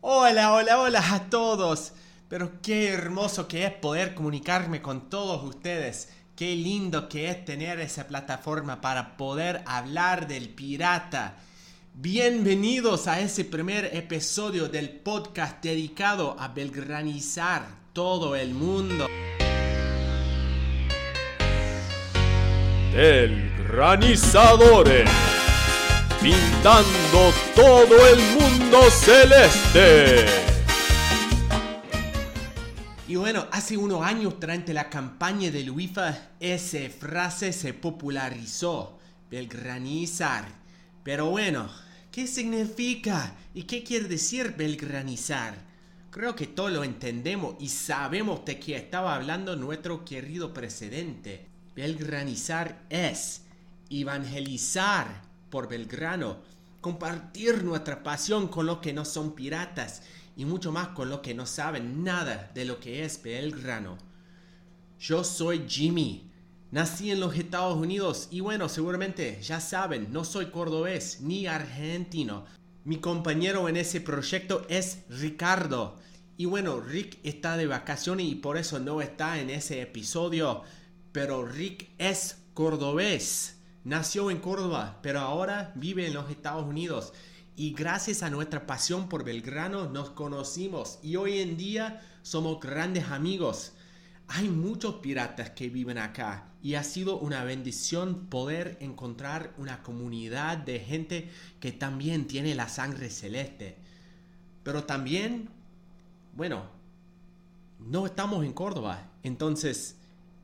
Hola, hola, hola a todos. Pero qué hermoso que es poder comunicarme con todos ustedes. Qué lindo que es tener esa plataforma para poder hablar del pirata. Bienvenidos a ese primer episodio del podcast dedicado a belgranizar todo el mundo. Belgranizadores pintando todo el mundo celeste. Y bueno, hace unos años durante la campaña del UEFA, esa frase se popularizó, belgranizar. Pero bueno, ¿qué significa y qué quiere decir belgranizar? Creo que todos lo entendemos y sabemos de qué estaba hablando nuestro querido presidente. Belgranizar es evangelizar por Belgrano, compartir nuestra pasión con los que no son piratas y mucho más con los que no saben nada de lo que es Belgrano. Yo soy Jimmy, nací en los Estados Unidos y bueno, seguramente ya saben, no soy cordobés ni argentino. Mi compañero en ese proyecto es Ricardo. Y bueno, Rick está de vacaciones y por eso no está en ese episodio. Pero Rick es cordobés. Nació en Córdoba, pero ahora vive en los Estados Unidos. Y gracias a nuestra pasión por Belgrano nos conocimos y hoy en día somos grandes amigos. Hay muchos piratas que viven acá y ha sido una bendición poder encontrar una comunidad de gente que también tiene la sangre celeste. Pero también, bueno, no estamos en Córdoba, entonces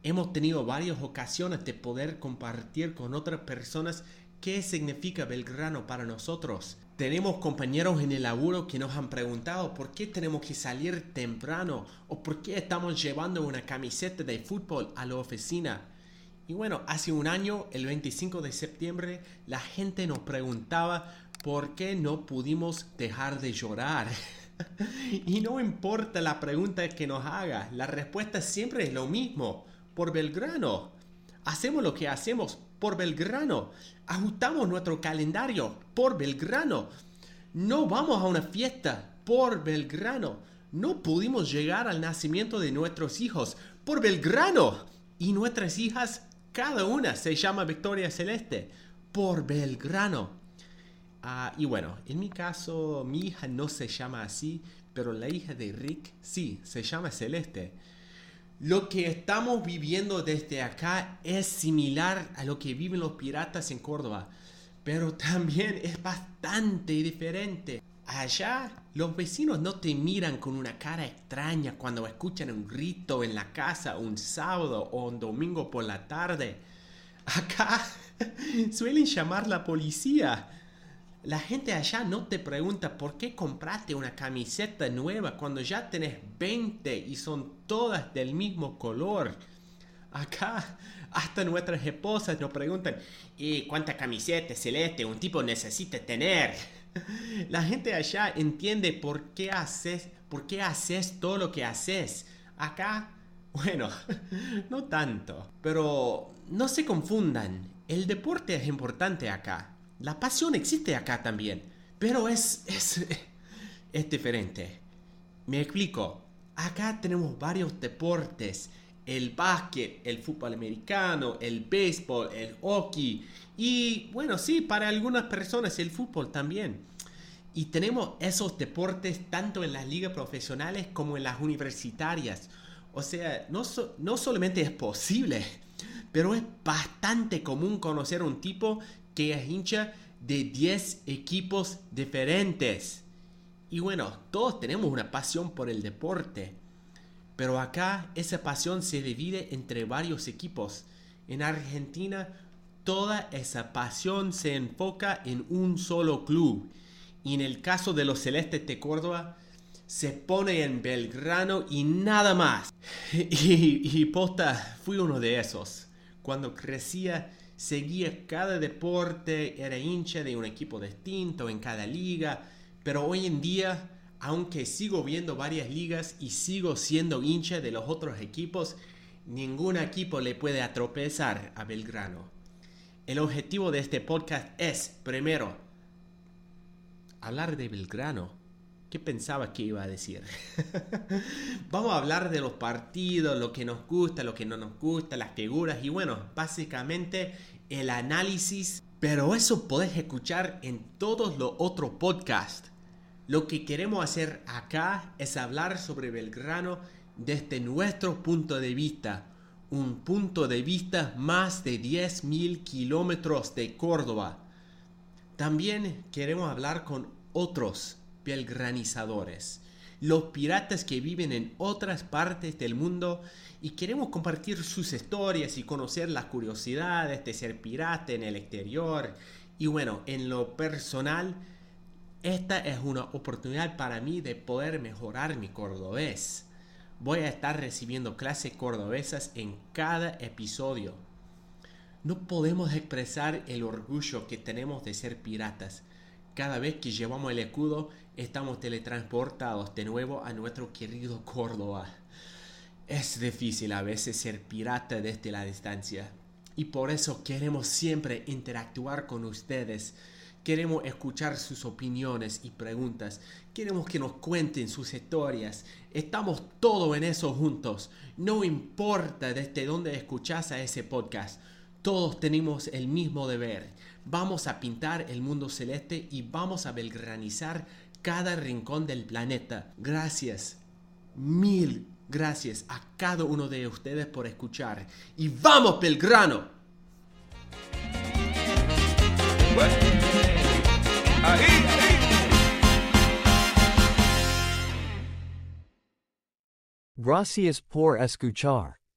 hemos tenido varias ocasiones de poder compartir con otras personas qué significa Belgrano para nosotros. Tenemos compañeros en el laburo que nos han preguntado por qué tenemos que salir temprano o por qué estamos llevando una camiseta de fútbol a la oficina. Y bueno, hace un año, el 25 de septiembre, la gente nos preguntaba por qué no pudimos dejar de llorar. y no importa la pregunta que nos haga, la respuesta siempre es lo mismo por Belgrano. Hacemos lo que hacemos por Belgrano. Ajustamos nuestro calendario por Belgrano. No vamos a una fiesta por Belgrano. No pudimos llegar al nacimiento de nuestros hijos por Belgrano. Y nuestras hijas, cada una se llama Victoria Celeste por Belgrano. Ah, y bueno, en mi caso, mi hija no se llama así, pero la hija de Rick sí, se llama Celeste. Lo que estamos viviendo desde acá es similar a lo que viven los piratas en Córdoba, pero también es bastante diferente. Allá los vecinos no te miran con una cara extraña cuando escuchan un grito en la casa un sábado o un domingo por la tarde. Acá suelen llamar la policía la gente allá no te pregunta por qué compraste una camiseta nueva cuando ya tenés 20 y son todas del mismo color. Acá hasta nuestras esposas nos preguntan, ¿y cuánta camiseta celeste un tipo necesita tener? La gente allá entiende por qué haces, por qué haces todo lo que haces. Acá, bueno, no tanto. Pero no se confundan, el deporte es importante acá. La pasión existe acá también, pero es, es, es diferente. Me explico. Acá tenemos varios deportes. El básquet, el fútbol americano, el béisbol, el hockey y bueno, sí, para algunas personas el fútbol también. Y tenemos esos deportes tanto en las ligas profesionales como en las universitarias. O sea, no, no solamente es posible, pero es bastante común conocer un tipo que es hincha de 10 equipos diferentes. Y bueno, todos tenemos una pasión por el deporte. Pero acá esa pasión se divide entre varios equipos. En Argentina toda esa pasión se enfoca en un solo club. Y en el caso de los Celestes de Córdoba, se pone en Belgrano y nada más. Y, y posta, fui uno de esos. Cuando crecía seguía cada deporte, era hincha de un equipo distinto en cada liga, pero hoy en día, aunque sigo viendo varias ligas y sigo siendo hincha de los otros equipos, ningún equipo le puede atropezar a Belgrano. El objetivo de este podcast es, primero, hablar de Belgrano. ¿Qué pensaba que iba a decir? Vamos a hablar de los partidos, lo que nos gusta, lo que no nos gusta, las figuras y bueno, básicamente el análisis. Pero eso podés escuchar en todos los otros podcasts. Lo que queremos hacer acá es hablar sobre Belgrano desde nuestro punto de vista. Un punto de vista más de 10.000 kilómetros de Córdoba. También queremos hablar con otros belgranizadores, los piratas que viven en otras partes del mundo y queremos compartir sus historias y conocer las curiosidades de ser pirata en el exterior. Y bueno, en lo personal, esta es una oportunidad para mí de poder mejorar mi cordobés. Voy a estar recibiendo clases cordobesas en cada episodio. No podemos expresar el orgullo que tenemos de ser piratas. Cada vez que llevamos el escudo, estamos teletransportados de nuevo a nuestro querido Córdoba. Es difícil a veces ser pirata desde la distancia. Y por eso queremos siempre interactuar con ustedes. Queremos escuchar sus opiniones y preguntas. Queremos que nos cuenten sus historias. Estamos todos en eso juntos. No importa desde dónde escuchas a ese podcast. Todos tenemos el mismo deber. Vamos a pintar el mundo celeste y vamos a belgranizar cada rincón del planeta. Gracias. Mil gracias a cada uno de ustedes por escuchar. Y vamos, Belgrano. Gracias por escuchar.